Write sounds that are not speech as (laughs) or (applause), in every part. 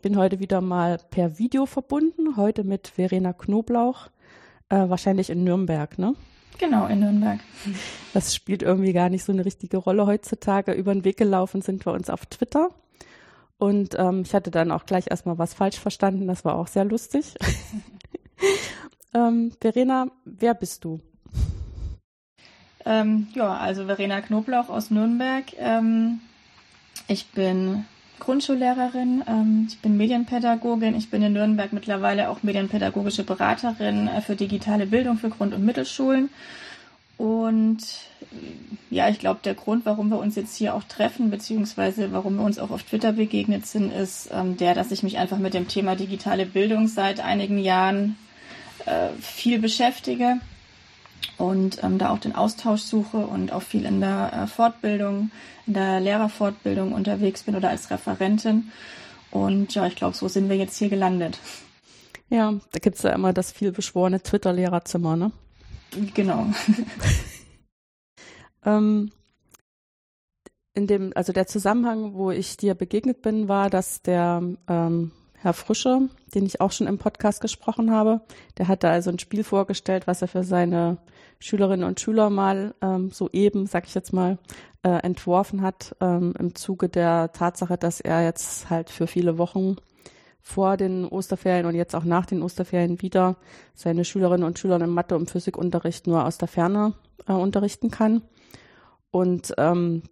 Ich bin heute wieder mal per Video verbunden, heute mit Verena Knoblauch, äh, wahrscheinlich in Nürnberg, ne? Genau, in Nürnberg. Das spielt irgendwie gar nicht so eine richtige Rolle heutzutage. Über den Weg gelaufen sind wir uns auf Twitter. Und ähm, ich hatte dann auch gleich erstmal was falsch verstanden. Das war auch sehr lustig. (laughs) ähm, Verena, wer bist du? Ähm, ja, also Verena Knoblauch aus Nürnberg. Ähm, ich bin Grundschullehrerin, ähm, ich bin Medienpädagogin, ich bin in Nürnberg mittlerweile auch medienpädagogische Beraterin äh, für digitale Bildung für Grund- und Mittelschulen. Und äh, ja, ich glaube, der Grund, warum wir uns jetzt hier auch treffen, beziehungsweise warum wir uns auch auf Twitter begegnet sind, ist ähm, der, dass ich mich einfach mit dem Thema digitale Bildung seit einigen Jahren äh, viel beschäftige und ähm, da auch den Austausch suche und auch viel in der äh, Fortbildung, in der Lehrerfortbildung unterwegs bin oder als Referentin. Und ja, ich glaube, so sind wir jetzt hier gelandet. Ja, da gibt es ja immer das vielbeschworene Twitter-Lehrerzimmer, ne? Genau. (laughs) ähm, in dem, also der Zusammenhang, wo ich dir begegnet bin, war, dass der ähm, Herr Frische, den ich auch schon im Podcast gesprochen habe. Der hat da also ein Spiel vorgestellt, was er für seine Schülerinnen und Schüler mal ähm, soeben, sag ich jetzt mal, äh, entworfen hat, ähm, im Zuge der Tatsache, dass er jetzt halt für viele Wochen vor den Osterferien und jetzt auch nach den Osterferien wieder seine Schülerinnen und Schüler im Mathe- und Physikunterricht nur aus der Ferne äh, unterrichten kann. Und ähm,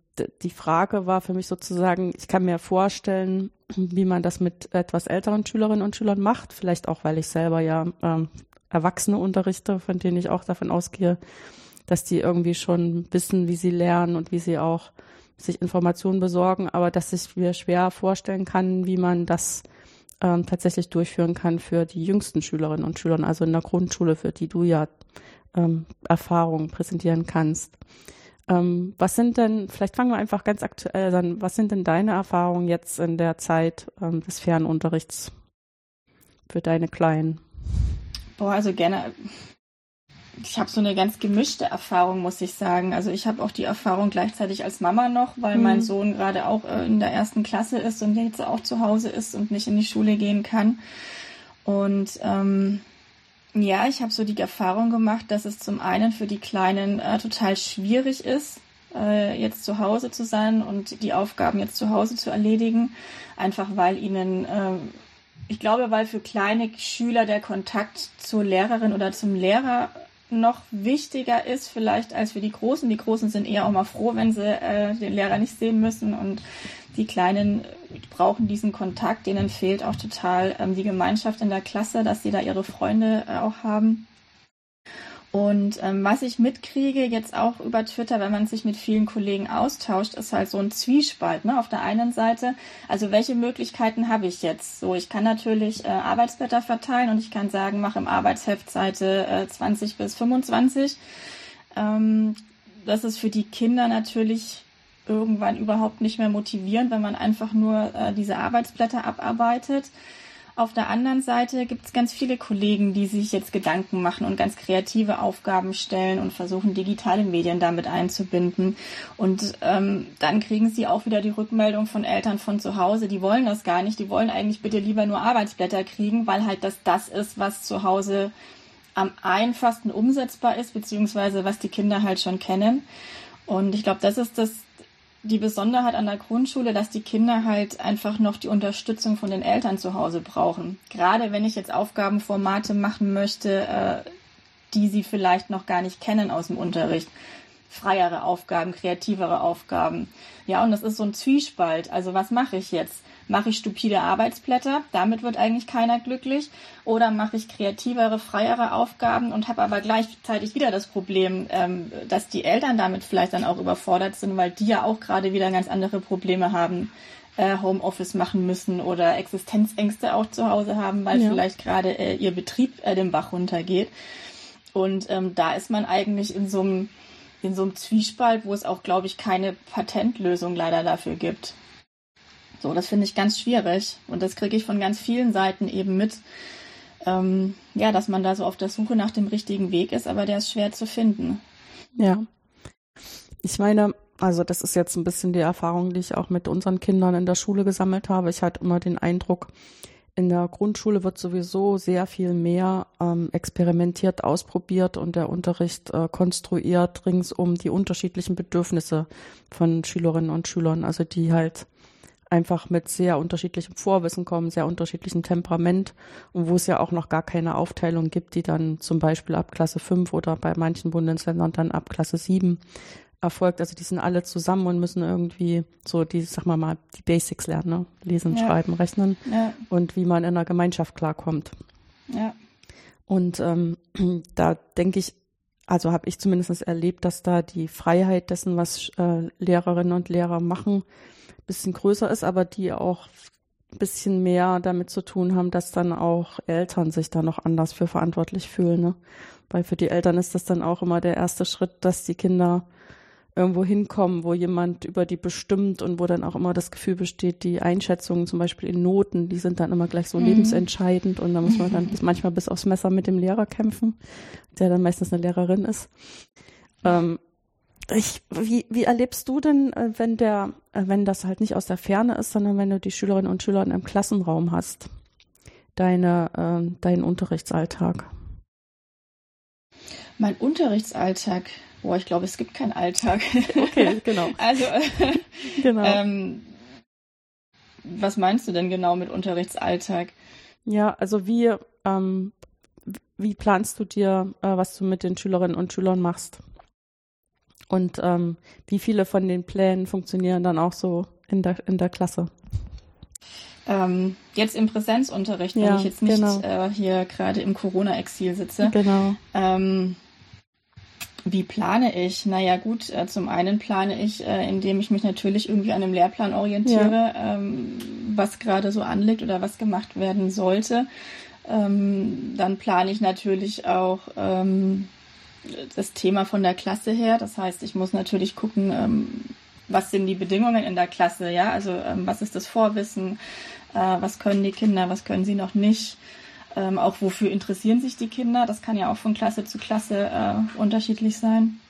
die Frage war für mich sozusagen, ich kann mir vorstellen, (clears throat) wie man das mit etwas älteren Schülerinnen und Schülern macht. Vielleicht auch, weil ich selber ja ähm, Erwachsene unterrichte, von denen ich auch davon ausgehe, dass die irgendwie schon wissen, wie sie lernen und wie sie auch sich Informationen besorgen, aber dass ich mir schwer vorstellen kann, wie man das ähm, tatsächlich durchführen kann für die jüngsten Schülerinnen und Schüler, also in der Grundschule, für die du ja ähm, Erfahrungen präsentieren kannst. Ähm, was sind denn, vielleicht fangen wir einfach ganz aktuell an, was sind denn deine Erfahrungen jetzt in der Zeit ähm, des Fernunterrichts für deine Kleinen? Boah, also gerne. Ich habe so eine ganz gemischte Erfahrung, muss ich sagen. Also ich habe auch die Erfahrung gleichzeitig als Mama noch, weil hm. mein Sohn gerade auch äh, in der ersten Klasse ist und jetzt auch zu Hause ist und nicht in die Schule gehen kann. Und ähm, ja, ich habe so die Erfahrung gemacht, dass es zum einen für die Kleinen äh, total schwierig ist, äh, jetzt zu Hause zu sein und die Aufgaben jetzt zu Hause zu erledigen, einfach weil ihnen, äh, ich glaube, weil für kleine Schüler der Kontakt zur Lehrerin oder zum Lehrer noch wichtiger ist vielleicht als für die Großen. Die Großen sind eher auch mal froh, wenn sie äh, den Lehrer nicht sehen müssen und die Kleinen brauchen diesen Kontakt, denen fehlt auch total ähm, die Gemeinschaft in der Klasse, dass sie da ihre Freunde äh, auch haben. Und ähm, was ich mitkriege, jetzt auch über Twitter, wenn man sich mit vielen Kollegen austauscht, ist halt so ein Zwiespalt. Ne? Auf der einen Seite, also welche Möglichkeiten habe ich jetzt? So, ich kann natürlich äh, Arbeitsblätter verteilen und ich kann sagen, mach im Arbeitsheft Seite äh, 20 bis 25. Ähm, das ist für die Kinder natürlich irgendwann überhaupt nicht mehr motivieren, wenn man einfach nur äh, diese Arbeitsblätter abarbeitet. Auf der anderen Seite gibt es ganz viele Kollegen, die sich jetzt Gedanken machen und ganz kreative Aufgaben stellen und versuchen, digitale Medien damit einzubinden. Und ähm, dann kriegen sie auch wieder die Rückmeldung von Eltern von zu Hause, die wollen das gar nicht, die wollen eigentlich bitte lieber nur Arbeitsblätter kriegen, weil halt das das ist, was zu Hause am einfachsten umsetzbar ist, beziehungsweise was die Kinder halt schon kennen. Und ich glaube, das ist das, die Besonderheit an der Grundschule, dass die Kinder halt einfach noch die Unterstützung von den Eltern zu Hause brauchen. Gerade wenn ich jetzt Aufgabenformate machen möchte, äh, die sie vielleicht noch gar nicht kennen aus dem Unterricht. freiere Aufgaben, kreativere Aufgaben. Ja, und das ist so ein Zwiespalt. Also was mache ich jetzt? Mache ich stupide Arbeitsblätter? Damit wird eigentlich keiner glücklich. Oder mache ich kreativere, freiere Aufgaben und habe aber gleichzeitig wieder das Problem, ähm, dass die Eltern damit vielleicht dann auch überfordert sind, weil die ja auch gerade wieder ganz andere Probleme haben äh, Homeoffice machen müssen oder Existenzängste auch zu Hause haben, weil ja. vielleicht gerade äh, ihr Betrieb äh, den Bach runtergeht. Und ähm, da ist man eigentlich in so einem in so einem Zwiespalt, wo es auch, glaube ich, keine Patentlösung leider dafür gibt. So, das finde ich ganz schwierig und das kriege ich von ganz vielen Seiten eben mit. Ähm, ja, dass man da so auf der Suche nach dem richtigen Weg ist, aber der ist schwer zu finden. Ja. Ich meine, also das ist jetzt ein bisschen die Erfahrung, die ich auch mit unseren Kindern in der Schule gesammelt habe. Ich hatte immer den Eindruck, in der Grundschule wird sowieso sehr viel mehr ähm, experimentiert, ausprobiert und der Unterricht äh, konstruiert ringsum die unterschiedlichen Bedürfnisse von Schülerinnen und Schülern, also die halt einfach mit sehr unterschiedlichem Vorwissen kommen, sehr unterschiedlichem Temperament und wo es ja auch noch gar keine Aufteilung gibt, die dann zum Beispiel ab Klasse 5 oder bei manchen Bundesländern dann ab Klasse 7 erfolgt. Also die sind alle zusammen und müssen irgendwie so die, sag mal mal, die Basics lernen, ne? Lesen, ja. schreiben, rechnen ja. und wie man in einer Gemeinschaft klarkommt. Ja. Und ähm, (clears throat) da denke ich, also habe ich zumindest erlebt, dass da die Freiheit dessen, was äh, Lehrerinnen und Lehrer machen, bisschen größer ist, aber die auch ein bisschen mehr damit zu tun haben, dass dann auch Eltern sich da noch anders für verantwortlich fühlen. Ne? Weil für die Eltern ist das dann auch immer der erste Schritt, dass die Kinder irgendwo hinkommen, wo jemand über die bestimmt und wo dann auch immer das Gefühl besteht, die Einschätzungen zum Beispiel in Noten, die sind dann immer gleich so mhm. lebensentscheidend und da muss man dann bis, (laughs) manchmal bis aufs Messer mit dem Lehrer kämpfen, der dann meistens eine Lehrerin ist. Ähm, ich, wie, wie erlebst du denn, äh, wenn der, äh, wenn das halt nicht aus der Ferne ist, sondern wenn du die Schülerinnen und Schüler im Klassenraum hast, deine, äh, deinen Unterrichtsalltag? Mein Unterrichtsalltag, Boah, ich glaube, es gibt keinen Alltag. (laughs) Okay, genau. (laughs) also, äh, (laughs) genau. Ähm, was meinst du denn genau mit Unterrichtsalltag? Ja, also wie, ähm, wie planst du dir, äh, was du mit den Schülerinnen und Schülern machst? Und ähm, wie viele von den Plänen funktionieren dann auch so in der, in der Klasse? Ähm, jetzt im Präsenzunterricht, wenn ja, ich jetzt nicht genau. äh, hier gerade im Corona-Exil sitze. Genau. Ähm, wie plane ich? Naja gut, äh, zum einen plane ich, äh, indem ich mich natürlich irgendwie an einem Lehrplan orientiere, ja. ähm, was gerade so anliegt oder was gemacht werden sollte. Ähm, dann plane ich natürlich auch ähm, das Thema von der Klasse her. Das heißt, ich muss natürlich gucken, ähm, was sind die Bedingungen in der Klasse, ja, also ähm, was ist das Vorwissen, äh, was können die Kinder, was können sie noch nicht ähm, auch wofür interessieren sich die Kinder. Das kann ja auch von Klasse zu Klasse äh, unterschiedlich sein.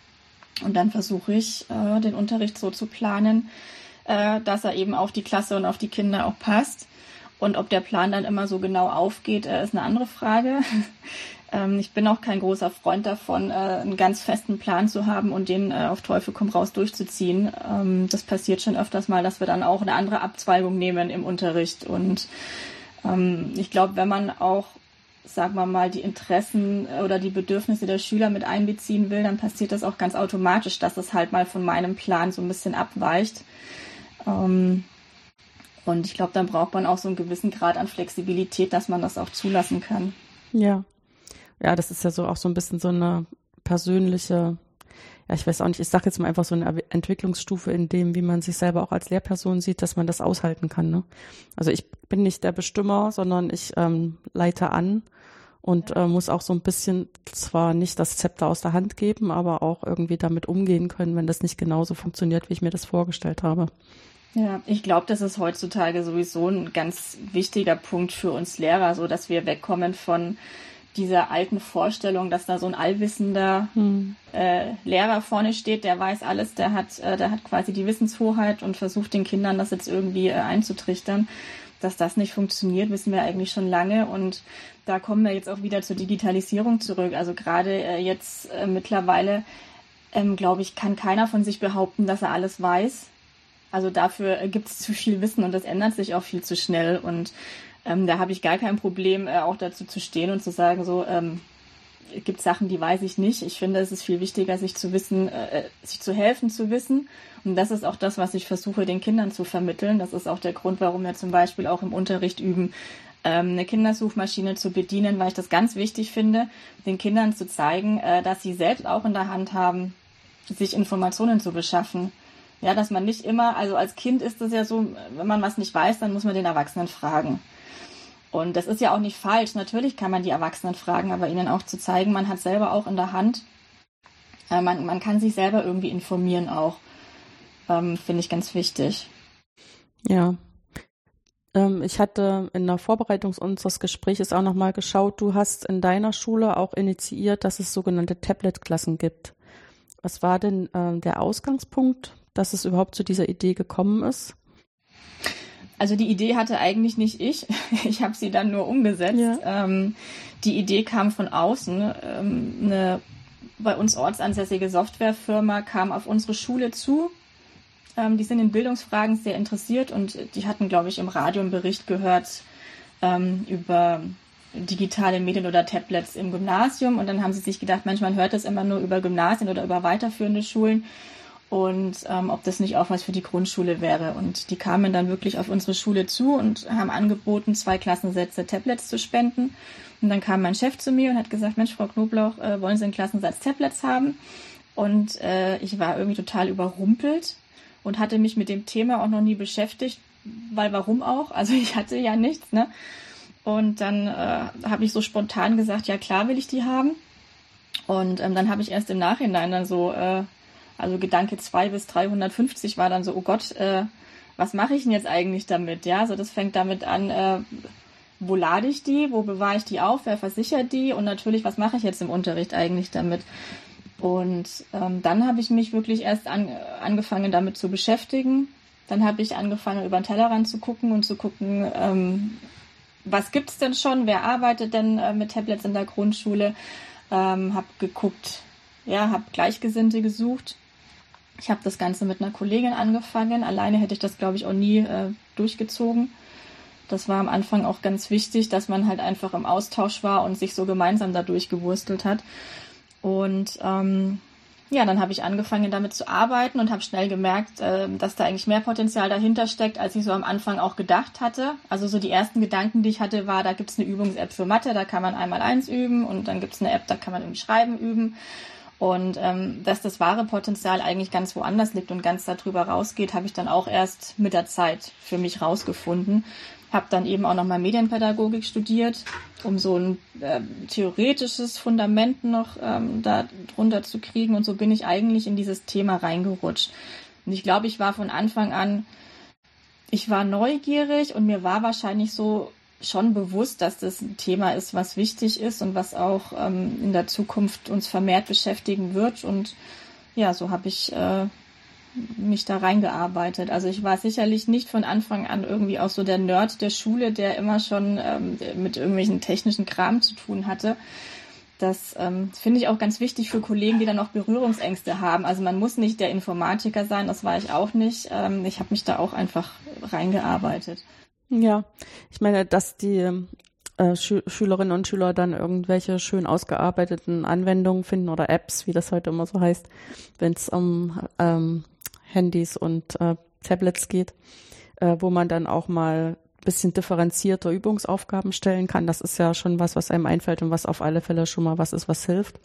Und dann versuche ich, äh, den Unterricht so zu planen, äh, dass er eben auf die Klasse und auf die Kinder auch passt. Und ob der Plan dann immer so genau aufgeht, äh, ist eine andere Frage. Ähm, ich bin auch kein großer Freund davon, äh, einen ganz festen Plan zu haben und den äh, auf Teufel komm raus durchzuziehen. Ähm, das passiert schon öfters mal, dass wir dann auch eine andere Abzweigung nehmen im Unterricht und ähm, ich glaube, wenn man auch, sagen wir mal, die Interessen oder die Bedürfnisse der Schüler mit einbeziehen will, dann passiert das auch ganz automatisch, dass es halt mal von meinem Plan so ein bisschen abweicht. Ähm, und ich glaube, dann braucht man auch so einen gewissen Grad an Flexibilität, dass man das auch zulassen kann. Ja. Ja, das ist ja so auch so ein bisschen so eine persönliche ja, ich weiß auch nicht, ich sage jetzt mal einfach so eine Entwicklungsstufe in dem, wie man sich selber auch als Lehrperson sieht, dass man das aushalten kann. Ne? Also ich bin nicht der Bestimmer, sondern ich ähm, leite an und äh, muss auch so ein bisschen zwar nicht das Zepter aus der Hand geben, aber auch irgendwie damit umgehen können, wenn das nicht genauso funktioniert, wie ich mir das vorgestellt habe. Ja, ich glaube, das ist heutzutage sowieso ein ganz wichtiger Punkt für uns Lehrer, so dass wir wegkommen von dieser alten Vorstellung, dass da so ein allwissender hm. äh, Lehrer vorne steht, der weiß alles, der hat, äh, der hat quasi die Wissenshoheit und versucht den Kindern das jetzt irgendwie äh, einzutrichtern. Dass das nicht funktioniert, wissen wir eigentlich schon lange und da kommen wir jetzt auch wieder zur Digitalisierung zurück. Also gerade äh, jetzt äh, mittlerweile, ähm, glaube ich, kann keiner von sich behaupten, dass er alles weiß. Also dafür äh, gibt es zu viel Wissen und das ändert sich auch viel zu schnell und ähm, da habe ich gar kein Problem, äh, auch dazu zu stehen und zu sagen, so, ähm, es gibt Sachen, die weiß ich nicht. Ich finde, es ist viel wichtiger, sich zu wissen, äh, sich zu helfen zu wissen. Und das ist auch das, was ich versuche, den Kindern zu vermitteln. Das ist auch der Grund, warum wir zum Beispiel auch im Unterricht üben, ähm, eine Kindersuchmaschine zu bedienen, weil ich das ganz wichtig finde, den Kindern zu zeigen, äh, dass sie selbst auch in der Hand haben, sich Informationen zu beschaffen. Ja, dass man nicht immer, also als Kind ist es ja so, wenn man was nicht weiß, dann muss man den Erwachsenen fragen. Und das ist ja auch nicht falsch. Natürlich kann man die Erwachsenen fragen, aber ihnen auch zu zeigen, man hat selber auch in der Hand, äh, man, man kann sich selber irgendwie informieren auch, ähm, finde ich ganz wichtig. Ja. Ähm, ich hatte in der Vorbereitung unseres Gesprächs auch nochmal geschaut, du hast in deiner Schule auch initiiert, dass es sogenannte Tablet-Klassen gibt. Was war denn äh, der Ausgangspunkt, dass es überhaupt zu dieser Idee gekommen ist? Also die Idee hatte eigentlich nicht ich. (laughs) Ich habe sie dann nur umgesetzt. Ja. Ähm, die Idee kam von außen. Ähm, eine bei uns ortsansässige Softwarefirma kam auf unsere Schule zu. Ähm, die sind in Bildungsfragen sehr interessiert und die hatten, glaube ich, im Radio einen Bericht gehört ähm, über digitale Medien oder Tablets im Gymnasium. Und dann haben sie sich gedacht, manchmal hört es immer nur über Gymnasien oder über weiterführende Schulen und ähm, ob das nicht auch was für die Grundschule wäre. Und die kamen dann wirklich auf unsere Schule zu und haben angeboten, zwei Klassensätze Tablets zu spenden. Und dann kam mein Chef zu mir und hat gesagt, Mensch, Frau Knoblauch, äh, wollen Sie einen Klassensatz Tablets haben? Und äh, ich war irgendwie total überrumpelt und hatte mich mit dem Thema auch noch nie beschäftigt, weil warum auch? Also (laughs) ich hatte ja nichts, ne? Und dann äh, habe ich so spontan gesagt, ja klar will ich die haben. Und ähm, dann habe ich erst im Nachhinein dann so äh, also Gedanke 2 bis 350 war dann so, oh Gott, äh, was mache ich denn jetzt eigentlich damit? Ja, also das fängt damit an, äh, wo lade ich die, wo bewahre ich die auf, wer versichert die und natürlich, was mache ich jetzt im Unterricht eigentlich damit? Und ähm, dann habe ich mich wirklich erst an, angefangen damit zu beschäftigen. Dann habe ich angefangen, über den Tellerrand zu gucken und zu gucken, ähm, was gibt's denn schon, wer arbeitet denn äh, mit Tablets in der Grundschule. Ähm, habe geguckt, ja, habe Gleichgesinnte gesucht ich habe das Ganze mit einer Kollegin angefangen. Alleine hätte ich das, glaube ich, auch nie äh, durchgezogen. Das war am Anfang auch ganz wichtig, dass man halt einfach im Austausch war und sich so gemeinsam da durchgewurstelt hat. Und ähm, ja, dann habe ich angefangen damit zu arbeiten und habe schnell gemerkt, äh, dass da eigentlich mehr Potenzial dahinter steckt, als ich so am Anfang auch gedacht hatte. Also so die ersten Gedanken, die ich hatte, war, da gibt's eine Übungs-App für Mathe, da kann man einmal eins üben und dann gibt's eine App, da kann man irgendwie Schreiben üben. Und ähm, dass das wahre Potenzial eigentlich ganz woanders liegt und ganz darüber rausgeht, habe ich dann auch erst mit der Zeit für mich rausgefunden. Habe dann eben auch nochmal Medienpädagogik studiert, um so ein äh, theoretisches Fundament noch ähm, da drunter zu kriegen. Und so bin ich eigentlich in dieses Thema reingerutscht. Und ich glaube, ich war von Anfang an, ich war neugierig und mir war wahrscheinlich so schon bewusst, dass das ein Thema ist, was wichtig ist und was auch ähm, in der Zukunft uns vermehrt beschäftigen wird. Und ja, so habe ich äh, mich da reingearbeitet. Also ich war sicherlich nicht von Anfang an irgendwie auch so der Nerd der Schule, der immer schon ähm, mit irgendwelchen technischen Kram zu tun hatte. Das ähm, finde ich auch ganz wichtig für Kollegen, die dann auch Berührungsängste haben. Also man muss nicht der Informatiker sein, das war ich auch nicht. Ähm, ich habe mich da auch einfach reingearbeitet. Ja, ich meine, dass die äh, Schü Schülerinnen und Schüler dann irgendwelche schön ausgearbeiteten Anwendungen finden oder Apps, wie das heute immer so heißt, wenn es um ähm, Handys und äh, Tablets geht, äh, wo man dann auch mal bisschen differenzierter Übungsaufgaben stellen kann. Das ist ja schon was, was einem einfällt und was auf alle Fälle schon mal was ist, was hilft.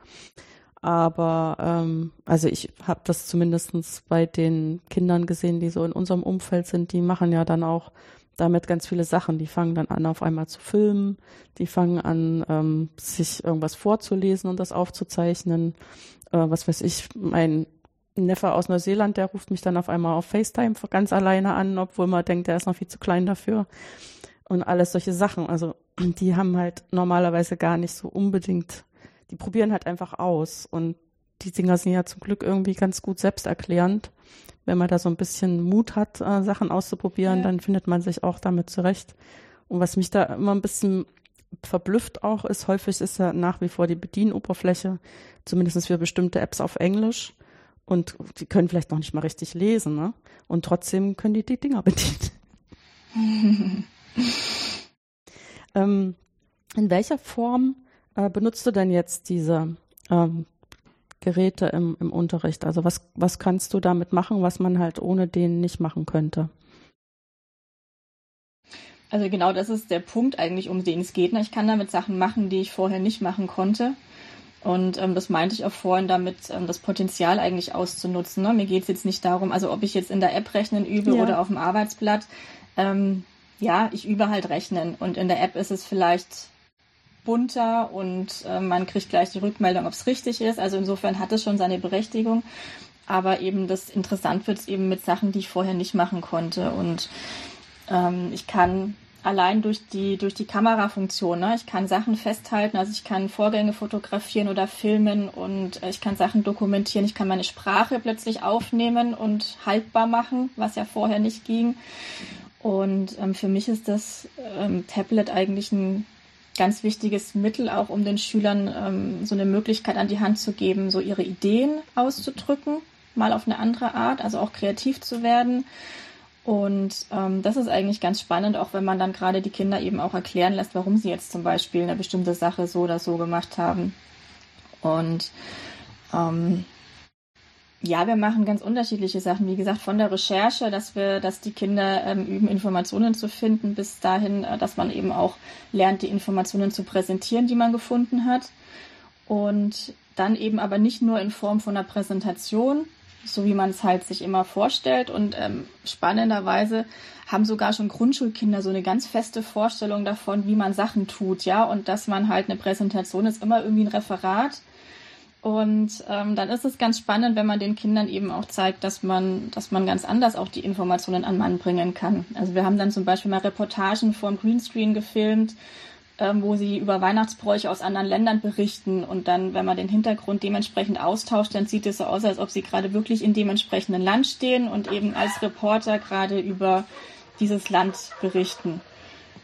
Aber ähm, also ich habe das zumindestens bei den Kindern gesehen, die so in unserem Umfeld sind, die machen ja dann auch damit ganz viele Sachen. Die fangen dann an, auf einmal zu filmen, die fangen an, ähm, sich irgendwas vorzulesen und das aufzuzeichnen. Äh, was weiß ich, mein Neffe aus Neuseeland, der ruft mich dann auf einmal auf FaceTime ganz alleine an, obwohl man denkt, der ist noch viel zu klein dafür. Und alles solche Sachen. Also die haben halt normalerweise gar nicht so unbedingt, die probieren halt einfach aus. Und die Dinger sind ja zum Glück irgendwie ganz gut selbsterklärend wenn man da so ein bisschen Mut hat, äh, Sachen auszuprobieren, ja. dann findet man sich auch damit zurecht. Und was mich da immer ein bisschen verblüfft auch ist, häufig ist ja nach wie vor die Bedienoberfläche, zumindest für bestimmte Apps auf Englisch. Und die können vielleicht noch nicht mal richtig lesen, ne? Und trotzdem können die die Dinger (laughs) bedienen. (laughs) ähm, in welcher Form äh, benutzt du denn jetzt diese ähm, Geräte im, im Unterricht? Also was, was kannst du damit machen, was man halt ohne den nicht machen könnte? Also genau das ist der Punkt eigentlich, um den es geht. Ich kann damit Sachen machen, die ich vorher nicht machen konnte. Und ähm, das meinte ich auch vorhin damit, ähm, das Potenzial eigentlich auszunutzen. Ne? Mir geht es jetzt nicht darum, also ob ich jetzt in der App rechnen übe ja. oder auf dem Arbeitsblatt. Ähm, ja, ich übe halt rechnen. Und in der App ist es vielleicht bunter und äh, man kriegt gleich die Rückmeldung, ob es richtig ist. Also insofern hat es schon seine Berechtigung. Aber eben das interessant wird eben mit Sachen, die ich vorher nicht machen konnte. Und ähm, ich kann allein durch die, durch die Kamerafunktion. Ne? Ich kann Sachen festhalten, also ich kann Vorgänge fotografieren oder filmen und äh, ich kann Sachen dokumentieren. Ich kann meine Sprache plötzlich aufnehmen und haltbar machen, was ja vorher nicht ging. Und ähm, für mich ist das ähm, Tablet eigentlich ein ganz wichtiges Mittel, auch um den Schülern ähm, so eine Möglichkeit an die Hand zu geben, so ihre Ideen auszudrücken, mal auf eine andere Art, also auch kreativ zu werden und ähm, das ist eigentlich ganz spannend, auch wenn man dann gerade die Kinder eben auch erklären lässt, warum sie jetzt zum Beispiel eine bestimmte Sache so oder so gemacht haben. Und ähm, ja, wir machen ganz unterschiedliche Sachen. Wie gesagt, von der Recherche, dass wir, dass die Kinder ähm, üben, Informationen zu finden, bis dahin, äh, dass man eben auch lernt, die Informationen zu präsentieren, die man gefunden hat. Und dann eben aber nicht nur in Form von einer Präsentation, so wie man es halt sich immer vorstellt. Und ähm, spannenderweise haben sogar schon Grundschulkinder so eine ganz feste Vorstellung davon, wie man Sachen tut, ja, und dass man halt eine Präsentation ist immer irgendwie ein Referat. Und ähm, dann ist es ganz spannend, wenn man den Kindern eben auch zeigt, dass man, dass man ganz anders auch die Informationen an Mann bringen kann. Also wir haben dann zum Beispiel mal Reportagen vor dem Greenscreen gefilmt ähm, wo sie über Weihnachtsbräuche aus anderen Ländern berichten. Und dann, wenn man den Hintergrund dementsprechend austauscht, dann sieht es so aus, als ob sie gerade wirklich in dem entsprechenden Land stehen und eben als Reporter gerade über dieses Land berichten.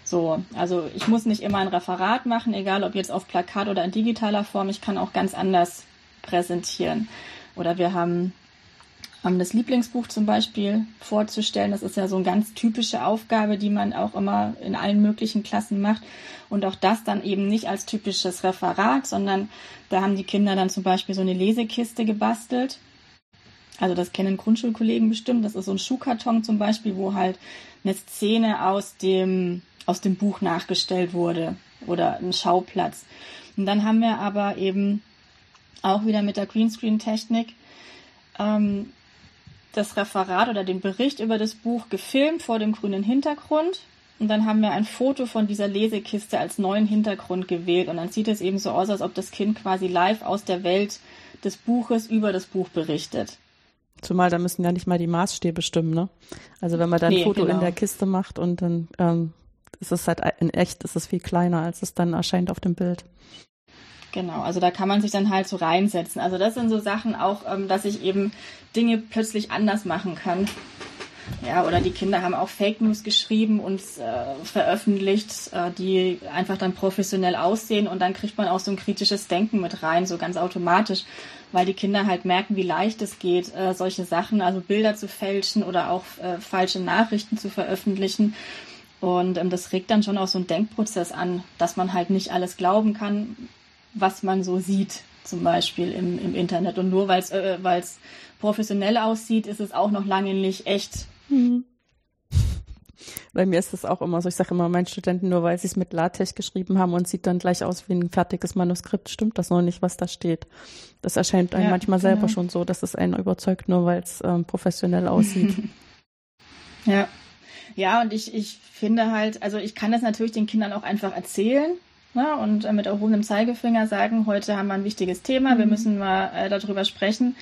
So, also ich muss nicht immer ein Referat machen, egal ob jetzt auf Plakat oder in digitaler Form. Ich kann auch ganz anders präsentieren. Oder wir haben das Lieblingsbuch zum Beispiel vorzustellen. Das ist ja so eine ganz typische Aufgabe, die man auch immer in allen möglichen Klassen macht. Und auch das dann eben nicht als typisches Referat, sondern da haben die Kinder dann zum Beispiel so eine Lesekiste gebastelt. Also das kennen Grundschulkollegen bestimmt. Das ist so ein Schuhkarton zum Beispiel, wo halt eine Szene aus dem, aus dem Buch nachgestellt wurde oder ein Schauplatz. Und dann haben wir aber eben auch wieder mit der Greenscreen-Technik ähm, das Referat oder den Bericht über das Buch gefilmt vor dem grünen Hintergrund. Und dann haben wir ein Foto von dieser Lesekiste als neuen Hintergrund gewählt. Und dann sieht es eben so aus, als ob das Kind quasi live aus der Welt des Buches über das Buch berichtet. Zumal da müssen ja nicht mal die Maßstäbe stimmen, ne? Also wenn man da ein nee, Foto genau. in der Kiste macht und dann ähm, ist es halt in echt ist es viel kleiner, als es dann erscheint auf dem Bild. Genau, also da kann man sich dann halt so reinsetzen. Also das sind so Sachen auch, ähm, dass ich eben Dinge plötzlich anders machen kann. Ja, oder die Kinder haben auch Fake News geschrieben und äh, veröffentlicht, äh, die einfach dann professionell aussehen und dann kriegt man auch so ein kritisches Denken mit rein, so ganz automatisch, weil die Kinder halt merken, wie leicht es geht, äh, solche Sachen, also Bilder zu fälschen oder auch äh, falsche Nachrichten zu veröffentlichen. Und ähm, das regt dann schon auch so einen Denkprozess an, dass man halt nicht alles glauben kann, was man so sieht, zum Beispiel im, im Internet. Und nur weil es äh, professionell aussieht, ist es auch noch lange nicht echt. Mhm. Bei mir ist das auch immer so. Ich sage immer meinen Studenten, nur weil sie es mit LaTeX geschrieben haben und sieht dann gleich aus wie ein fertiges Manuskript, stimmt das noch nicht, was da steht. Das erscheint einem ja, manchmal selber genau. schon so, dass es einen überzeugt, nur weil es ähm, professionell aussieht. (laughs) ja. Ja, und ich, ich finde halt, also ich kann das natürlich den Kindern auch einfach erzählen, Ne, und äh, mit erhobenem Zeigefinger sagen, heute haben wir ein wichtiges Thema, wir mhm. müssen mal äh, darüber sprechen.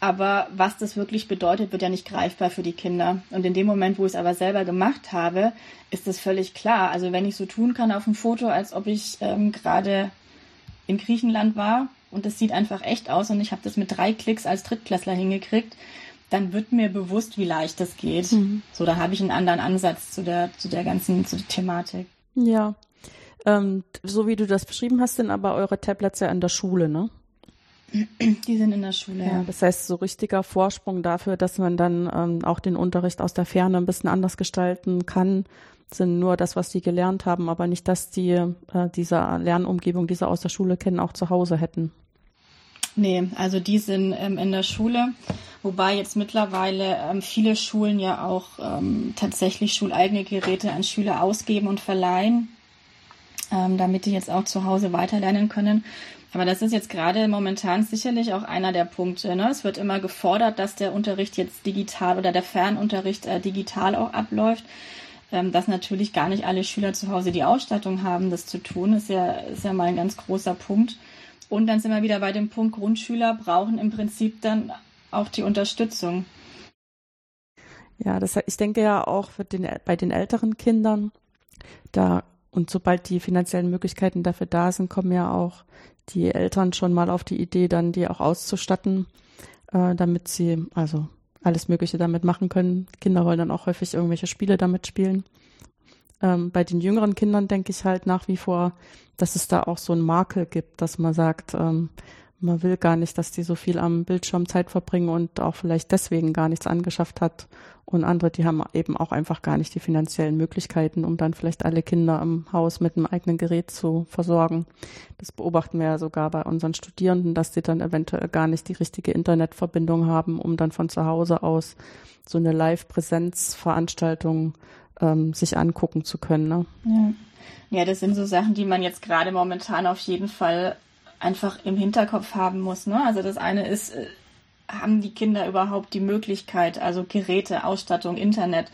Aber was das wirklich bedeutet, wird ja nicht greifbar für die Kinder. Und in dem Moment, wo ich es aber selber gemacht habe, ist das völlig klar. Also wenn ich so tun kann auf dem Foto, als ob ich ähm, gerade in Griechenland war und es sieht einfach echt aus und ich habe das mit drei Klicks als Drittklässler hingekriegt, dann wird mir bewusst, wie leicht das geht. Mhm. So, da habe ich einen anderen Ansatz zu der, zu der ganzen zu der Thematik. Ja, ähm, so wie du das beschrieben hast, sind aber eure Tablets ja in der Schule, ne? Die sind in der Schule. Ja, das heißt, so richtiger Vorsprung dafür, dass man dann ähm, auch den Unterricht aus der Ferne ein bisschen anders gestalten kann, sind nur das, was die gelernt haben, aber nicht, dass die äh, diese Lernumgebung, die sie aus der Schule kennen, auch zu Hause hätten. Nee, also die sind ähm, in der Schule, wobei jetzt mittlerweile ähm, viele Schulen ja auch ähm, tatsächlich schuleigene Geräte an Schüler ausgeben und verleihen, ähm, damit die jetzt auch zu Hause weiterlernen können. Aber das ist jetzt gerade momentan sicherlich auch einer der Punkte. Ne? Es wird immer gefordert, dass der Unterricht jetzt digital oder der Fernunterricht äh, digital auch abläuft. Ähm, dass natürlich gar nicht alle Schüler zu Hause die Ausstattung haben, das zu tun, ist ja, ist ja mal ein ganz großer Punkt. Und dann sind wir wieder bei dem Punkt, Grundschüler brauchen im Prinzip dann auch die Unterstützung. Ja, das, ich denke ja auch den, bei den älteren Kindern, da und sobald die finanziellen Möglichkeiten dafür da sind, kommen ja auch die Eltern schon mal auf die Idee, dann die auch auszustatten, äh, damit sie also alles Mögliche damit machen können. Kinder wollen dann auch häufig irgendwelche Spiele damit spielen. Ähm, bei den jüngeren Kindern denke ich halt nach wie vor, dass es da auch so ein Makel gibt, dass man sagt, ähm, man will gar nicht, dass die so viel am Bildschirm Zeit verbringen und auch vielleicht deswegen gar nichts angeschafft hat. Und andere, die haben eben auch einfach gar nicht die finanziellen Möglichkeiten, um dann vielleicht alle Kinder im Haus mit einem eigenen Gerät zu versorgen. Das beobachten wir ja sogar bei unseren Studierenden, dass sie dann eventuell gar nicht die richtige Internetverbindung haben, um dann von zu Hause aus so eine Live-Präsenzveranstaltung ähm, sich angucken zu können. Ne? Ja. ja, das sind so Sachen, die man jetzt gerade momentan auf jeden Fall einfach im Hinterkopf haben muss. Ne? Also das eine ist, äh, haben die Kinder überhaupt die Möglichkeit, also Geräte, Ausstattung, Internet.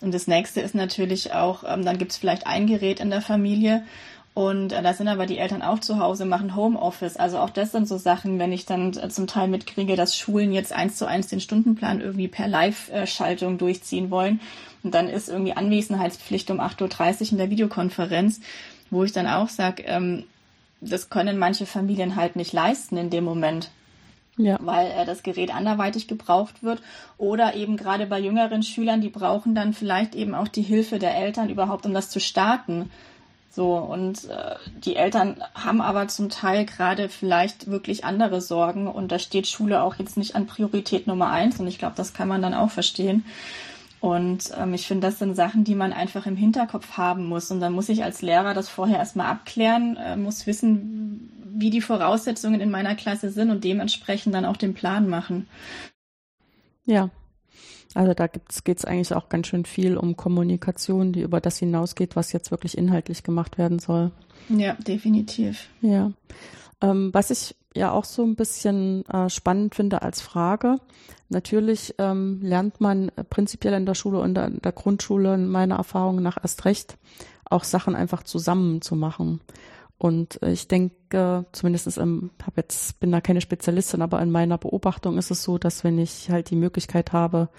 Und das nächste ist natürlich auch, ähm, dann gibt es vielleicht ein Gerät in der Familie und äh, da sind aber die Eltern auch zu Hause, machen Homeoffice. Also auch das sind so Sachen, wenn ich dann äh, zum Teil mitkriege, dass Schulen jetzt eins zu eins den Stundenplan irgendwie per Live-Schaltung durchziehen wollen. Und dann ist irgendwie Anwesenheitspflicht um 8.30 Uhr in der Videokonferenz, wo ich dann auch sage, ähm, das können manche Familien halt nicht leisten in dem Moment. Ja. weil äh, das Gerät anderweitig gebraucht wird. Oder eben gerade bei jüngeren Schülern, die brauchen dann vielleicht eben auch die Hilfe der Eltern überhaupt, um das zu starten. So, und äh, die Eltern haben aber zum Teil gerade vielleicht wirklich andere Sorgen und da steht Schule auch jetzt nicht an Priorität Nummer eins und ich glaube, das kann man dann auch verstehen. Und ähm, ich finde, das sind Sachen, die man einfach im Hinterkopf haben muss. Und dann muss ich als Lehrer das vorher erstmal abklären, äh, muss wissen, wie die Voraussetzungen in meiner Klasse sind und dementsprechend dann auch den Plan machen. Ja. Also da geht es eigentlich auch ganz schön viel um Kommunikation, die über das hinausgeht, was jetzt wirklich inhaltlich gemacht werden soll. Ja, definitiv. Ja. Ähm, was ich ja auch so ein bisschen äh, spannend finde als Frage. Natürlich ähm, lernt man prinzipiell in der Schule und in der Grundschule meiner Erfahrung nach erst recht auch Sachen einfach zusammen zu machen. Und ich denke, zumindest im, hab jetzt, bin da keine Spezialistin, aber in meiner Beobachtung ist es so, dass wenn ich halt die Möglichkeit habe,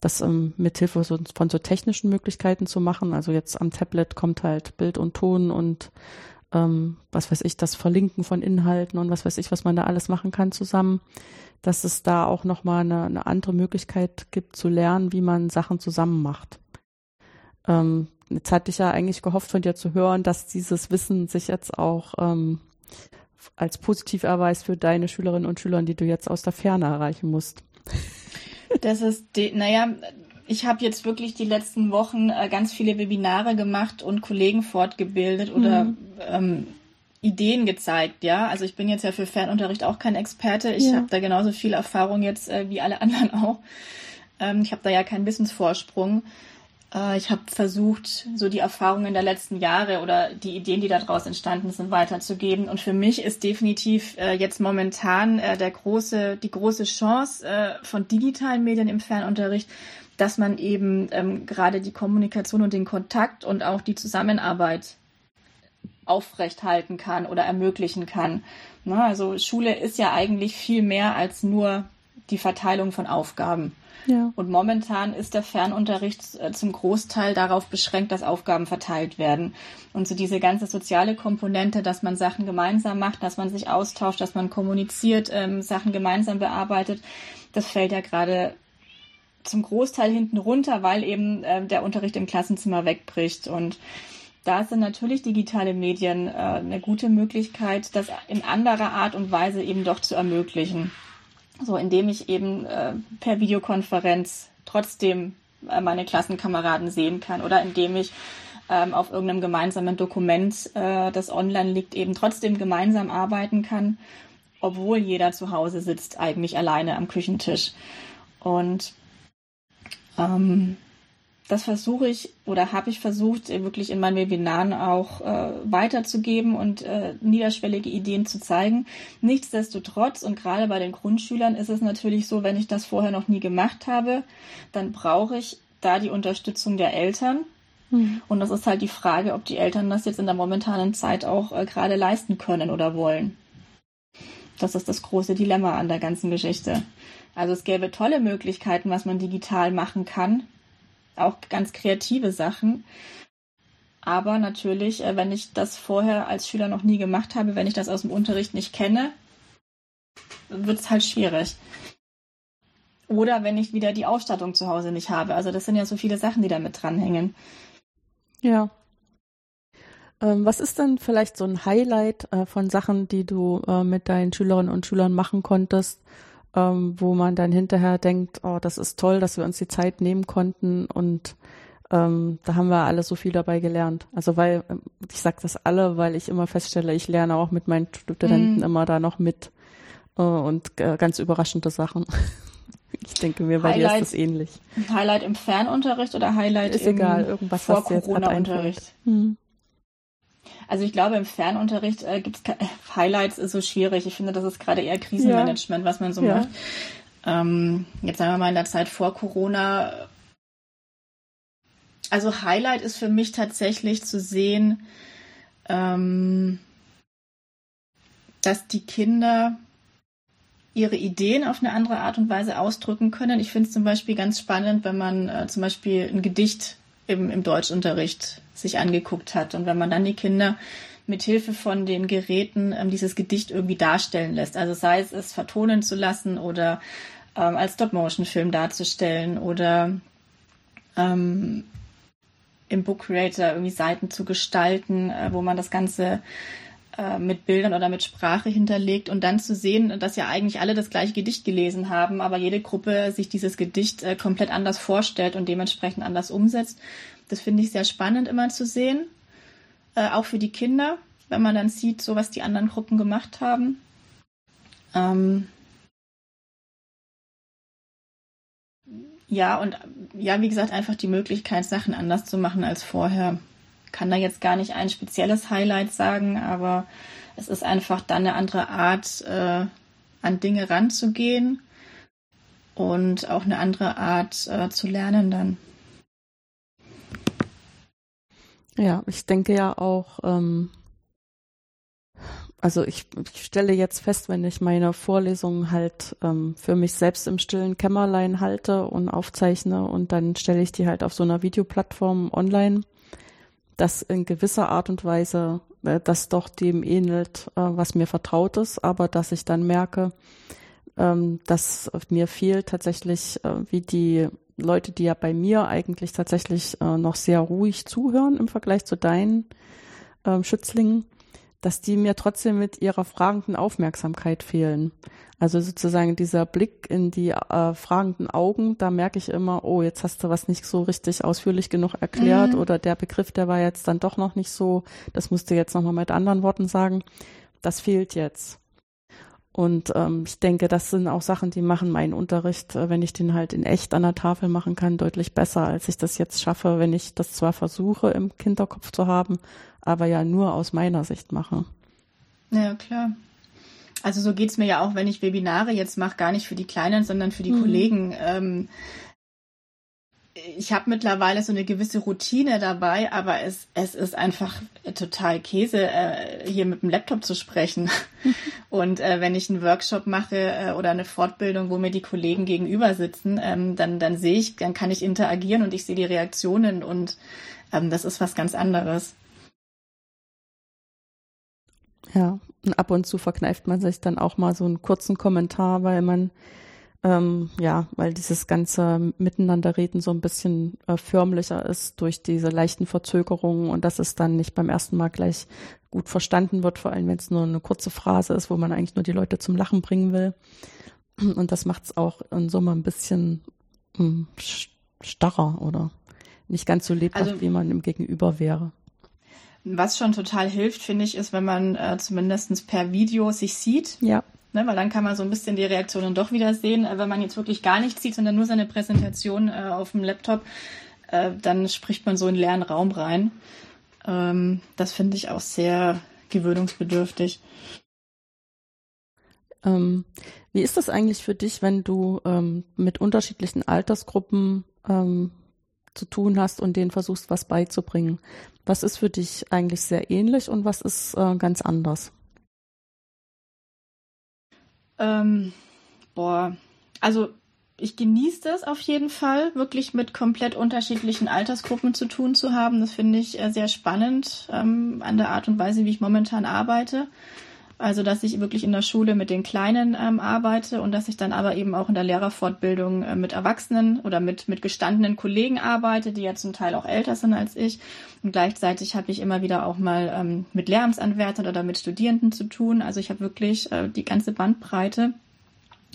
das ähm, mithilfe so, von so technischen Möglichkeiten zu machen, also jetzt am Tablet kommt halt Bild und Ton und ähm, was weiß ich, das Verlinken von Inhalten und was weiß ich, was man da alles machen kann zusammen, dass es da auch nochmal eine, eine andere Möglichkeit gibt zu lernen, wie man Sachen zusammen macht. Ähm, jetzt hatte ich ja eigentlich gehofft von dir zu hören, dass dieses Wissen sich jetzt auch ähm, als positiv erweist für deine Schülerinnen und Schüler, die du jetzt aus der Ferne erreichen musst. Das ist, die, naja, ich habe jetzt wirklich die letzten Wochen äh, ganz viele Webinare gemacht und Kollegen fortgebildet oder mhm. ähm, Ideen gezeigt, ja. Also ich bin jetzt ja für Fernunterricht auch kein Experte. Ich ja. habe da genauso viel Erfahrung jetzt äh, wie alle (laughs) anderen auch. Ähm, ich habe da ja keinen Wissensvorsprung. Äh, ich habe versucht, so die Erfahrungen der letzten Jahre oder die Ideen, die daraus entstanden sind, weiterzugeben. Und für mich ist definitiv äh, jetzt momentan äh, der große, die große Chance äh, von digitalen Medien im Fernunterricht, dass man eben ähm, gerade die Kommunikation und den Kontakt und auch die Zusammenarbeit aufrechthalten kann oder ermöglichen kann. Na, also Schule ist ja eigentlich viel mehr als nur die Verteilung von Aufgaben. Ja. Und momentan ist der Fernunterricht äh, zum Großteil darauf beschränkt, dass Aufgaben verteilt werden. Und so diese ganze soziale Komponente, dass man Sachen gemeinsam macht, dass man sich austauscht, dass man kommuniziert, ähm, Sachen gemeinsam bearbeitet, das fällt ja gerade zum Großteil hinten runter, weil eben äh, der Unterricht im Klassenzimmer wegbricht. Und da sind natürlich digitale Medien äh, eine gute Möglichkeit, das in anderer Art und Weise eben doch zu ermöglichen. So, indem ich eben äh, per Videokonferenz trotzdem äh, meine Klassenkameraden sehen kann oder indem ich ähm, auf irgendeinem gemeinsamen Dokument, äh, das online liegt, eben trotzdem gemeinsam arbeiten kann, obwohl jeder zu Hause sitzt, eigentlich alleine am Küchentisch. Und ähm, das versuche ich oder habe ich versucht, äh, wirklich in meinen Webinaren auch äh, weiterzugeben und äh, niederschwellige Ideen zu zeigen. Nichtsdestotrotz und gerade bei den Grundschülern ist es natürlich so, wenn ich das vorher noch nie gemacht habe, dann brauche ich da die Unterstützung der Eltern. Mhm. Und das ist halt die Frage, ob die Eltern das jetzt in der momentanen Zeit auch äh, gerade leisten können oder wollen. Das ist das große Dilemma an der ganzen Geschichte. Also es gäbe tolle Möglichkeiten, was man digital machen kann auch ganz kreative Sachen. Aber natürlich, äh, wenn ich das vorher als Schüler noch nie gemacht habe, wenn ich das aus dem Unterricht nicht kenne, wird es halt schwierig. Oder wenn ich wieder die Ausstattung zu Hause nicht habe. Also das sind ja so viele Sachen, die da mit dranhängen. Ja. Ähm, was ist denn vielleicht so ein Highlight äh, von Sachen, die du äh, mit deinen Schülerinnen und Schülern machen konntest, ähm, wo man dann hinterher denkt, oh, das ist toll, dass wir uns die Zeit nehmen konnten und ähm, da haben wir alle so viel dabei gelernt. Also weil, ähm, ich sage das alle, weil ich immer feststelle, ich lerne auch mit meinen Studenten mm. immer da noch mit äh, und äh, ganz überraschende Sachen. (laughs) Ich denke mir, bei Highlight, dir ist das ähnlich. Highlight im Fernunterricht oder Highlight ist im egal, irgendwas vor Corona-Unterricht? Hm. Also ich glaube, im Fernunterricht äh, gibt es (laughs) Highlights ist so schwierig. Ich finde, das ist gerade eher Krisenmanagement, ja. was man so ja. macht. Ähm, jetzt sagen wir mal in der Zeit vor Corona. Also Highlight ist für mich tatsächlich zu sehen, ähm, dass die Kinder ihre Ideen auf eine andere Art und Weise ausdrücken können. Ich finde es zum Beispiel ganz spannend, wenn man äh, zum Beispiel ein Gedicht im, im Deutschunterricht sich angeguckt hat. Und wenn man dann die Kinder mit Hilfe von den Geräten ähm, dieses Gedicht irgendwie darstellen lässt. Also sei es es vertonen zu lassen oder ähm, als Stop-Motion-Film darzustellen oder ähm, im Book Creator irgendwie Seiten zu gestalten, äh, wo man das Ganze äh, mit Bildern oder mit Sprache hinterlegt und dann zu sehen, dass ja eigentlich alle das gleiche Gedicht gelesen haben, aber jede Gruppe sich dieses Gedicht äh, komplett anders vorstellt und dementsprechend anders umsetzt. Das finde ich sehr spannend immer zu sehen, äh, auch für die Kinder, wenn man dann sieht, so was die anderen Gruppen gemacht haben. Ähm ja, und ja, wie gesagt, einfach die Möglichkeit, Sachen anders zu machen als vorher. Kann da jetzt gar nicht ein spezielles Highlight sagen, aber es ist einfach dann eine andere Art, äh, an Dinge ranzugehen und auch eine andere Art äh, zu lernen dann. Ja, ich denke ja auch, ähm, also ich, ich, stelle jetzt fest, wenn ich meine Vorlesungen halt ähm, für mich selbst im stillen Kämmerlein halte und aufzeichne und dann stelle ich die halt auf so einer Videoplattform online, dass in gewisser Art und Weise äh, das doch dem ähnelt, äh, was mir vertraut ist, aber dass ich dann merke, ähm, dass mir fehlt tatsächlich, äh, wie die Leute, die ja bei mir eigentlich tatsächlich äh, noch sehr ruhig zuhören im Vergleich zu deinen ähm, Schützlingen, dass die mir trotzdem mit ihrer fragenden Aufmerksamkeit fehlen. Also sozusagen dieser Blick in die äh, fragenden Augen, da merke ich immer, oh, jetzt hast du was nicht so richtig ausführlich genug erklärt mhm. oder der Begriff, der war jetzt dann doch noch nicht so, das musst du jetzt nochmal mit anderen Worten sagen. Das fehlt jetzt. Und ähm, ich denke, das sind auch Sachen, die machen meinen Unterricht, äh, wenn ich den halt in echt an der Tafel machen kann, deutlich besser, als ich das jetzt schaffe, wenn ich das zwar versuche im Hinterkopf zu haben, aber ja nur aus meiner Sicht mache. Ja, klar. Also so geht's mir ja auch, wenn ich Webinare jetzt mache, gar nicht für die Kleinen, sondern für die mhm. Kollegen. Ähm, ich habe mittlerweile so eine gewisse Routine dabei, aber es, es ist einfach total Käse, äh, hier mit dem Laptop zu sprechen. (laughs) Und äh, wenn ich einen Workshop mache äh, oder eine Fortbildung, wo mir die Kollegen gegenüber sitzen, ähm, dann, dann sehe ich, dann kann ich interagieren und ich sehe die Reaktionen und ähm, das ist was ganz anderes. Ja, und ab und zu verkneift man sich dann auch mal so einen kurzen Kommentar, weil man ähm, ja, weil dieses ganze Miteinanderreden so ein bisschen äh, förmlicher ist durch diese leichten Verzögerungen und dass es dann nicht beim ersten Mal gleich gut verstanden wird, vor allem wenn es nur eine kurze Phrase ist, wo man eigentlich nur die Leute zum Lachen bringen will. Und das macht es auch in Summe ein bisschen mh, hm, starrer oder nicht ganz so lebhaft, also, wie man im Gegenüber wäre. Was schon total hilft, finde ich, ist, wenn man äh, zumindest per Video sich sieht. Ja. Ne, weil dann kann man so ein bisschen die Reaktionen doch wieder sehen. Äh, wenn man jetzt wirklich gar nichts sieht, sondern nur seine Präsentation äh, auf dem Laptop, äh, dann spricht man so in leeren Raum rein. Ähm, das finde ich auch sehr gewöhnungsbedürftig. Ähm, wie ist das eigentlich für dich, wenn du ähm, mit unterschiedlichen Altersgruppen ähm, zu tun hast und denen versuchst, was beizubringen? Was ist für dich eigentlich sehr ähnlich und was ist äh, ganz anders? Ähm, boah, also ich genieße das auf jeden Fall, wirklich mit komplett unterschiedlichen Altersgruppen zu tun zu haben. Das finde ich äh, sehr spannend ähm, an der Art und Weise, wie ich momentan arbeite. Also, dass ich wirklich in der Schule mit den Kleinen ähm, arbeite und dass ich dann aber eben auch in der Lehrerfortbildung äh, mit Erwachsenen oder mit, mit gestandenen Kollegen arbeite, die ja zum Teil auch älter sind als ich. Und gleichzeitig habe ich immer wieder auch mal ähm, mit Lehramtsanwärtern oder mit Studierenden zu tun. Also ich habe wirklich äh, die ganze Bandbreite.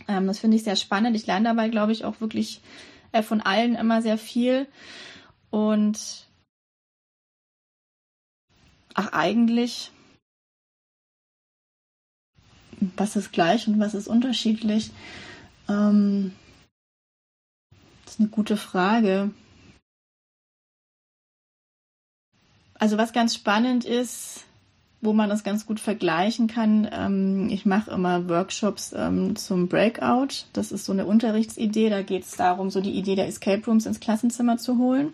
Ähm, das finde ich sehr spannend. Ich lerne dabei, glaube ich, auch wirklich äh, von allen immer sehr viel. Und ach, eigentlich was ist gleich und was ist unterschiedlich? Ähm, das ist eine gute Frage. Also was ganz spannend ist, wo man das ganz gut vergleichen kann, ähm, ich mache immer Workshops ähm, zum Breakout. Das ist so eine Unterrichtsidee. Da geht es darum, so die Idee der Escape Rooms ins Klassenzimmer zu holen.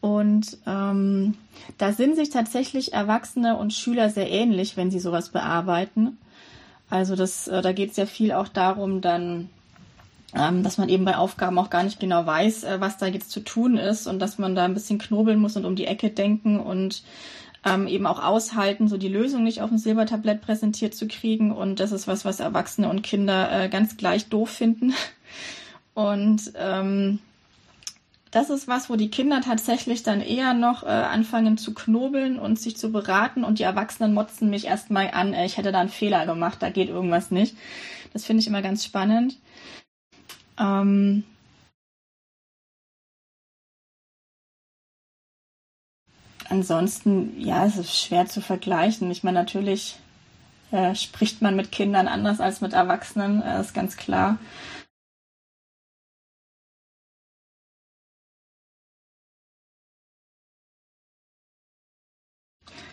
Und ähm, da sind sich tatsächlich Erwachsene und Schüler sehr ähnlich, wenn sie sowas bearbeiten. Also das, äh, da geht es ja viel auch darum, dann, ähm, dass man eben bei Aufgaben auch gar nicht genau weiß, äh, was da jetzt zu tun ist und dass man da ein bisschen knobeln muss und um die Ecke denken und ähm, eben auch aushalten, so die Lösung nicht auf dem Silbertablett präsentiert zu kriegen. Und das ist was, was Erwachsene und Kinder äh, ganz gleich doof finden. (laughs) Und ähm, das ist was, wo die Kinder tatsächlich dann eher noch äh, anfangen zu knobeln und sich zu beraten und die Erwachsenen motzen mich erstmal an, äh, ich hätte da einen Fehler gemacht, da geht irgendwas nicht. Das finde ich immer ganz spannend. Ähm Ansonsten, ja, es ist schwer zu vergleichen. Ich meine, natürlich äh, spricht man mit Kindern anders als mit Erwachsenen, äh, ist ganz klar.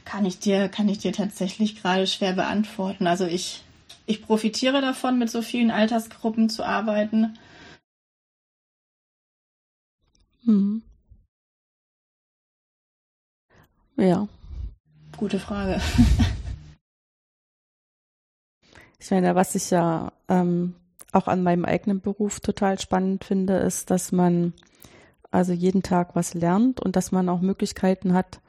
Kann ich dir, kann ich dir tatsächlich gerade schwer beantworten. Also ich, ich profitiere davon, mit so vielen Altersgruppen zu arbeiten. Hm. Ja. Gute Frage. (laughs) ich meine, was ich ja ähm, auch an meinem eigenen Beruf total spannend finde, ist, dass man also jeden Tag was lernt und dass man auch Möglichkeiten hat,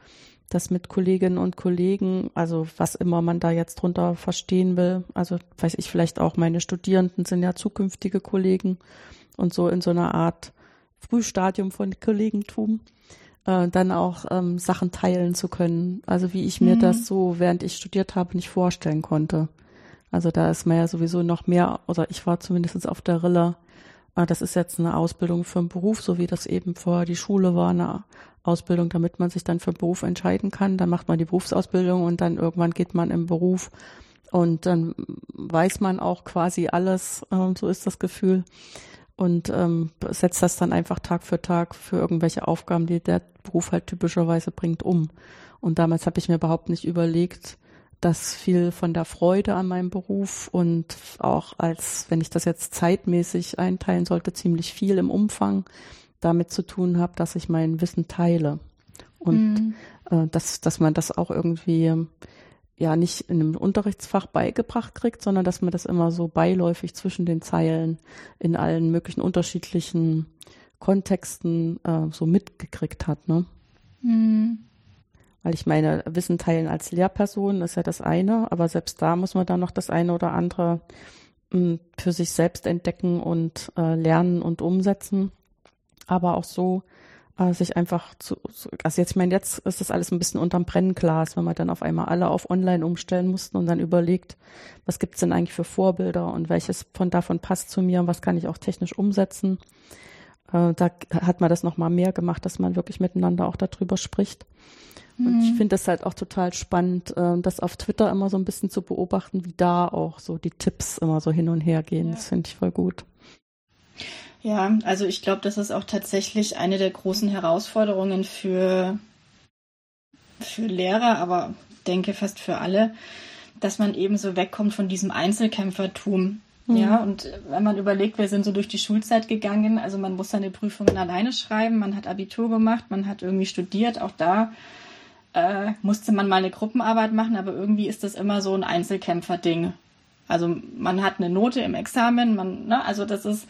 das mit Kolleginnen und Kollegen, also was immer man da jetzt drunter verstehen will, also weiß ich vielleicht auch, meine Studierenden sind ja zukünftige Kollegen und so in so einer Art Frühstadium von Kollegentum, äh, dann auch ähm, Sachen teilen zu können, also wie ich mir mhm. das so, während ich studiert habe, nicht vorstellen konnte. Also da ist man ja sowieso noch mehr, oder ich war zumindest auf der Rille, äh, das ist jetzt eine Ausbildung für einen Beruf, so wie das eben vorher die Schule war, eine Ausbildung, damit man sich dann für Beruf entscheiden kann. Dann macht man die Berufsausbildung und dann irgendwann geht man im Beruf und dann weiß man auch quasi alles, äh, so ist das Gefühl. Und ähm, setzt das dann einfach Tag für Tag für irgendwelche Aufgaben, die der Beruf halt typischerweise bringt, um. Und damals habe ich mir überhaupt nicht überlegt, dass viel von der Freude an meinem Beruf und auch als, wenn ich das jetzt zeitmäßig einteilen sollte, ziemlich viel im Umfang damit zu tun habe, dass ich mein Wissen teile. Und mhm. äh, dass, dass man das auch irgendwie ja nicht in einem Unterrichtsfach beigebracht kriegt, sondern dass man das immer so beiläufig zwischen den Zeilen in allen möglichen unterschiedlichen Kontexten äh, so mitgekriegt hat. Ne? Mhm. Weil ich meine, Wissen teilen als Lehrperson ist ja das eine, aber selbst da muss man dann noch das eine oder andere für sich selbst entdecken und äh, lernen und umsetzen, aber auch so äh, sich einfach zu, also jetzt, ich meine, jetzt ist das alles ein bisschen unterm Brennglas, wenn man dann auf einmal alle auf online umstellen mussten und dann überlegt, was gibt's denn eigentlich für Vorbilder und welches von davon passt zu mir und was kann ich auch technisch umsetzen. Äh, da hat man das nochmal mehr gemacht, dass man wirklich miteinander auch darüber spricht. Und ich mhm. finde das halt auch total spannend, äh, das auf Twitter immer so ein bisschen zu beobachten, wie da auch so die Tipps immer so hin und her gehen. Ja. Das finde ich voll gut. Ja, also ich glaube, das ist auch tatsächlich eine der großen Herausforderungen für, für Lehrer, aber denke fast für alle, dass man eben so wegkommt von diesem Einzelkämpfertum. Mhm. Ja, und wenn man überlegt, wir sind so durch die Schulzeit gegangen, also man muss seine Prüfungen alleine schreiben, man hat Abitur gemacht, man hat irgendwie studiert, auch da äh, musste man mal eine Gruppenarbeit machen, aber irgendwie ist das immer so ein Einzelkämpfer-Ding. Also man hat eine Note im Examen, man, ne, also das ist,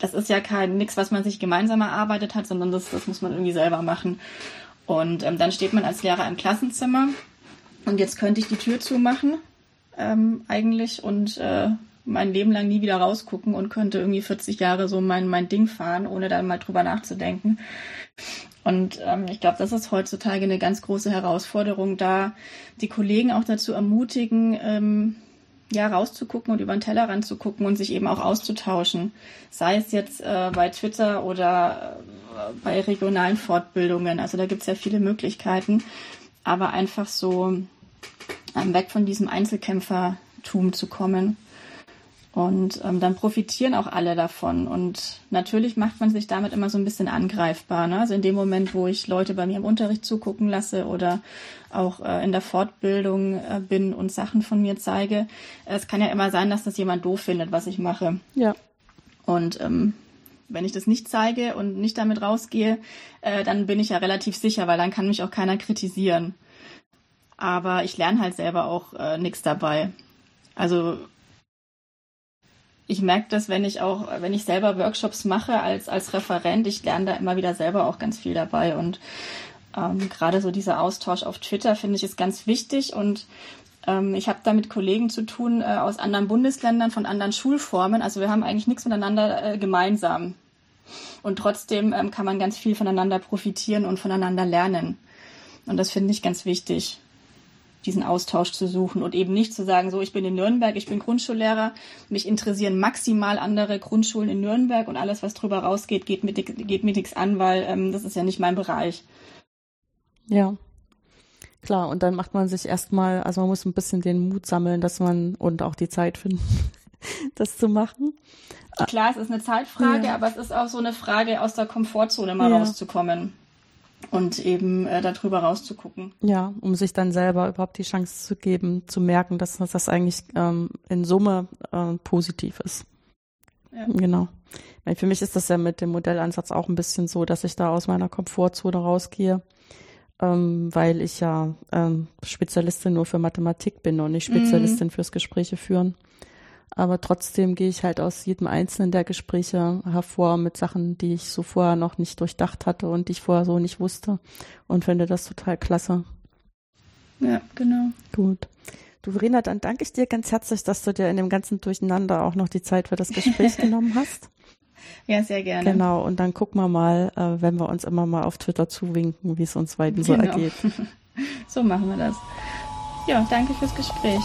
das ist ja kein nichts, was man sich gemeinsam erarbeitet hat, sondern das, das muss man irgendwie selber machen. Und ähm, dann steht man als Lehrer im Klassenzimmer und jetzt könnte ich die Tür zumachen ähm, eigentlich und äh, mein Leben lang nie wieder rausgucken und könnte irgendwie 40 Jahre so mein, mein Ding fahren, ohne dann mal drüber nachzudenken. Und ähm, ich glaube, das ist heutzutage eine ganz große Herausforderung, da die Kollegen auch dazu ermutigen, ähm, ja, rauszugucken und über den Tellerrand zu gucken und sich eben auch auszutauschen. Sei es jetzt äh, bei Twitter oder äh, bei regionalen Fortbildungen. Also da gibt es ja viele Möglichkeiten. Aber einfach so ähm, weg von diesem Einzelkämpfertum zu kommen. Und ähm, dann profitieren auch alle davon. Und natürlich macht man sich damit immer so ein bisschen angreifbar. Ne? Also in dem Moment, wo ich Leute bei mir im Unterricht zugucken lasse oder auch äh, in der Fortbildung äh, bin und Sachen von mir zeige, es kann ja immer sein, dass das jemand doof findet, was ich mache. Ja. Und ähm, wenn ich das nicht zeige und nicht damit rausgehe, äh, dann bin ich ja relativ sicher, weil dann kann mich auch keiner kritisieren. Aber ich lerne halt selber auch äh, nichts dabei. Also ich merke das, wenn ich auch, wenn ich selber Workshops mache als, als Referent, ich lerne da immer wieder selber auch ganz viel dabei. Und ähm, gerade so dieser Austausch auf Twitter finde ich ist ganz wichtig. Und ähm, ich habe da mit Kollegen zu tun äh, aus anderen Bundesländern, von anderen Schulformen. Also wir haben eigentlich nichts miteinander äh, gemeinsam. Und trotzdem ähm, kann man ganz viel voneinander profitieren und voneinander lernen. Und das finde ich ganz wichtig diesen Austausch zu suchen und eben nicht zu sagen, so, ich bin in Nürnberg, ich bin Grundschullehrer, mich interessieren maximal andere Grundschulen in Nürnberg und alles, was drüber rausgeht, geht mir, geht mir nichts an, weil ähm, das ist ja nicht mein Bereich. Ja. Klar, und dann macht man sich erstmal, also man muss ein bisschen den Mut sammeln, dass man und auch die Zeit finden, (laughs) das zu machen. Klar, es ist eine Zeitfrage, ja. aber es ist auch so eine Frage, aus der Komfortzone mal ja. rauszukommen und eben äh, darüber rauszugucken. Ja, um sich dann selber überhaupt die Chance zu geben, zu merken, dass das eigentlich ähm, in Summe äh, positiv ist. Ja. Genau. Für mich ist das ja mit dem Modellansatz auch ein bisschen so, dass ich da aus meiner Komfortzone rausgehe, ähm, weil ich ja ähm, Spezialistin nur für Mathematik bin und nicht Spezialistin mhm. fürs Gespräche führen. Aber trotzdem gehe ich halt aus jedem einzelnen der Gespräche hervor mit Sachen, die ich so vorher noch nicht durchdacht hatte und die ich vorher so nicht wusste und finde das total klasse. Ja, genau. Gut. Du, Verena, dann danke ich dir ganz herzlich, dass du dir in dem ganzen Durcheinander auch noch die Zeit für das Gespräch (laughs) genommen hast. Ja, sehr gerne. Genau, und dann gucken wir mal, äh, wenn wir uns immer mal auf Twitter zuwinken, wie es uns beiden genau. so ergeht. (laughs) so machen wir das. Ja, danke fürs Gespräch.